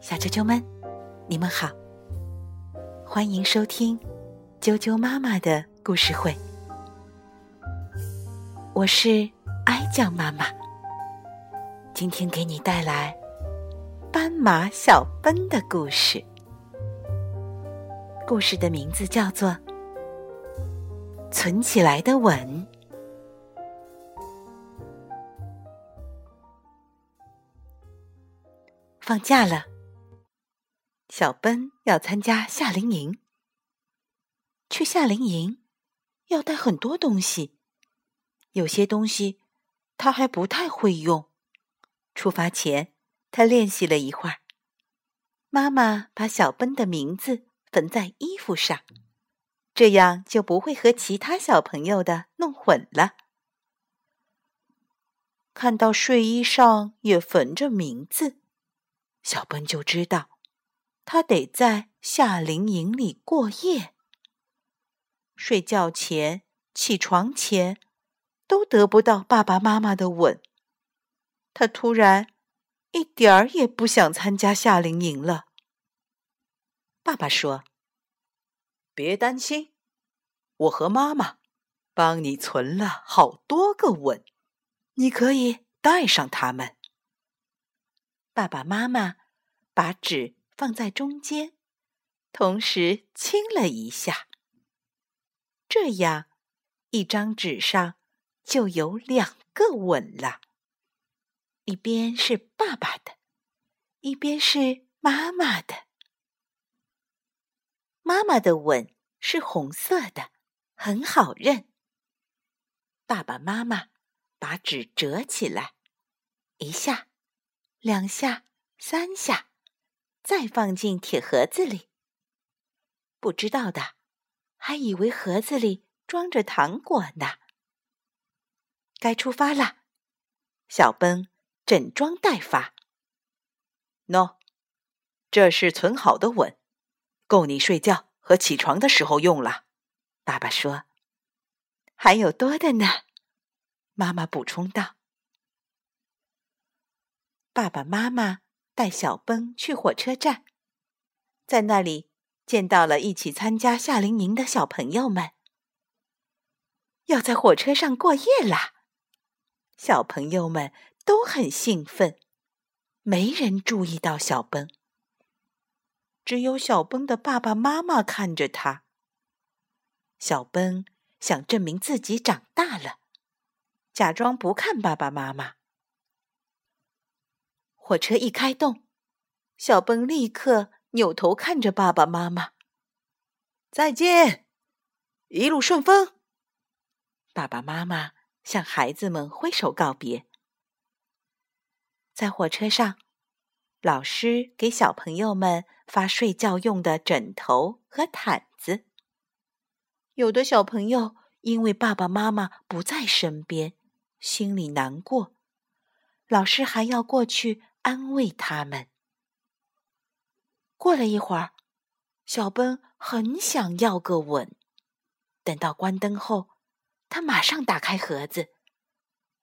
小啾啾们，你们好，欢迎收听啾啾妈妈的故事会。我是哀酱妈妈，今天给你带来斑马小奔的故事。故事的名字叫做《存起来的吻》。放假了，小奔要参加夏令营。去夏令营要带很多东西，有些东西他还不太会用。出发前，他练习了一会儿。妈妈把小奔的名字缝在衣服上，这样就不会和其他小朋友的弄混了。看到睡衣上也缝着名字。小奔就知道，他得在夏令营里过夜。睡觉前、起床前，都得不到爸爸妈妈的吻。他突然一点儿也不想参加夏令营了。爸爸说：“别担心，我和妈妈帮你存了好多个吻，你可以带上它们。”爸爸妈妈把纸放在中间，同时亲了一下。这样，一张纸上就有两个吻了。一边是爸爸的，一边是妈妈的。妈妈的吻是红色的，很好认。爸爸妈妈把纸折起来，一下。两下，三下，再放进铁盒子里。不知道的还以为盒子里装着糖果呢。该出发了，小奔整装待发。喏，这是存好的吻，够你睡觉和起床的时候用了。爸爸说：“还有多的呢。”妈妈补充道。爸爸妈妈带小奔去火车站，在那里见到了一起参加夏令营的小朋友们。要在火车上过夜啦！小朋友们都很兴奋，没人注意到小奔，只有小奔的爸爸妈妈看着他。小奔想证明自己长大了，假装不看爸爸妈妈。火车一开动，小奔立刻扭头看着爸爸妈妈。再见，一路顺风。爸爸妈妈向孩子们挥手告别。在火车上，老师给小朋友们发睡觉用的枕头和毯子。有的小朋友因为爸爸妈妈不在身边，心里难过，老师还要过去。安慰他们。过了一会儿，小奔很想要个吻。等到关灯后，他马上打开盒子。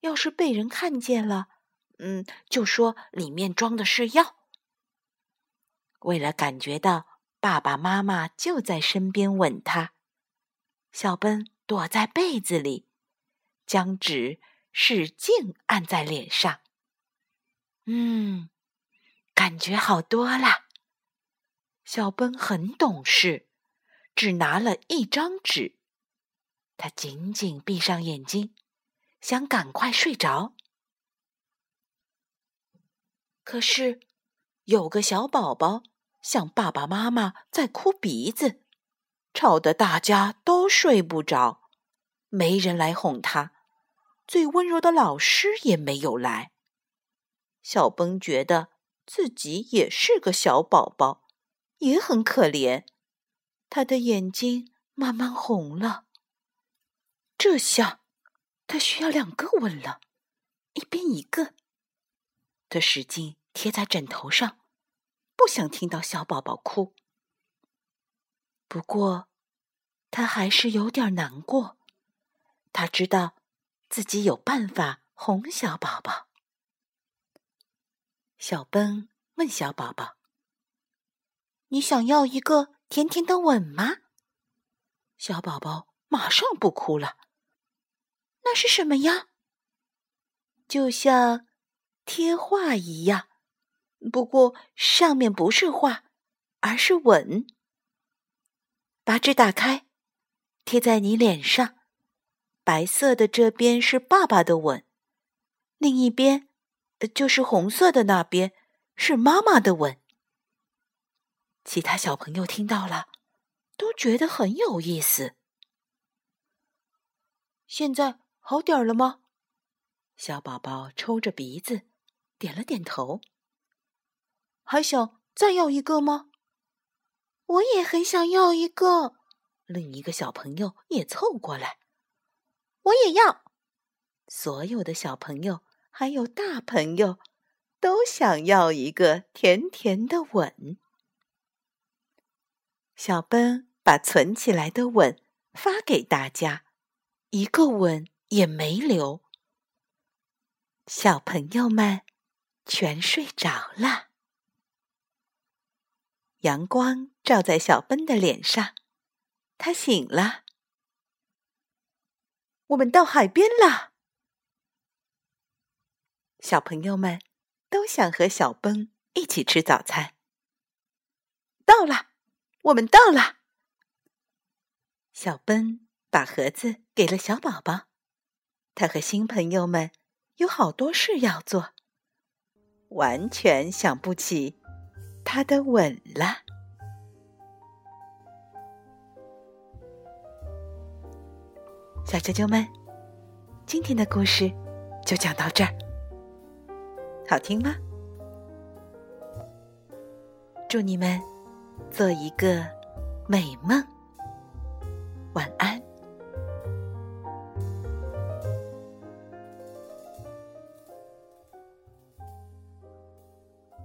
要是被人看见了，嗯，就说里面装的是药。为了感觉到爸爸妈妈就在身边吻他，小奔躲在被子里，将纸使劲按在脸上。嗯，感觉好多了。小奔很懂事，只拿了一张纸。他紧紧闭上眼睛，想赶快睡着。可是，有个小宝宝向爸爸妈妈在哭鼻子，吵得大家都睡不着。没人来哄他，最温柔的老师也没有来。小崩觉得自己也是个小宝宝，也很可怜。他的眼睛慢慢红了。这下他需要两个吻了，一边一个。他使劲贴在枕头上，不想听到小宝宝哭。不过，他还是有点难过。他知道自己有办法哄小宝宝。小奔问小宝宝：“你想要一个甜甜的吻吗？”小宝宝马上不哭了。那是什么呀？就像贴画一样，不过上面不是画，而是吻。把纸打开，贴在你脸上。白色的这边是爸爸的吻，另一边。就是红色的那边是妈妈的吻。其他小朋友听到了，都觉得很有意思。现在好点了吗？小宝宝抽着鼻子，点了点头。还想再要一个吗？我也很想要一个。另一个小朋友也凑过来，我也要。所有的小朋友。还有大朋友都想要一个甜甜的吻。小奔把存起来的吻发给大家，一个吻也没留。小朋友们全睡着了，阳光照在小奔的脸上，他醒了。我们到海边了。小朋友们都想和小奔一起吃早餐。到了，我们到了。小奔把盒子给了小宝宝，他和新朋友们有好多事要做，完全想不起他的吻了。小啾啾们，今天的故事就讲到这儿。好听吗？祝你们做一个美梦。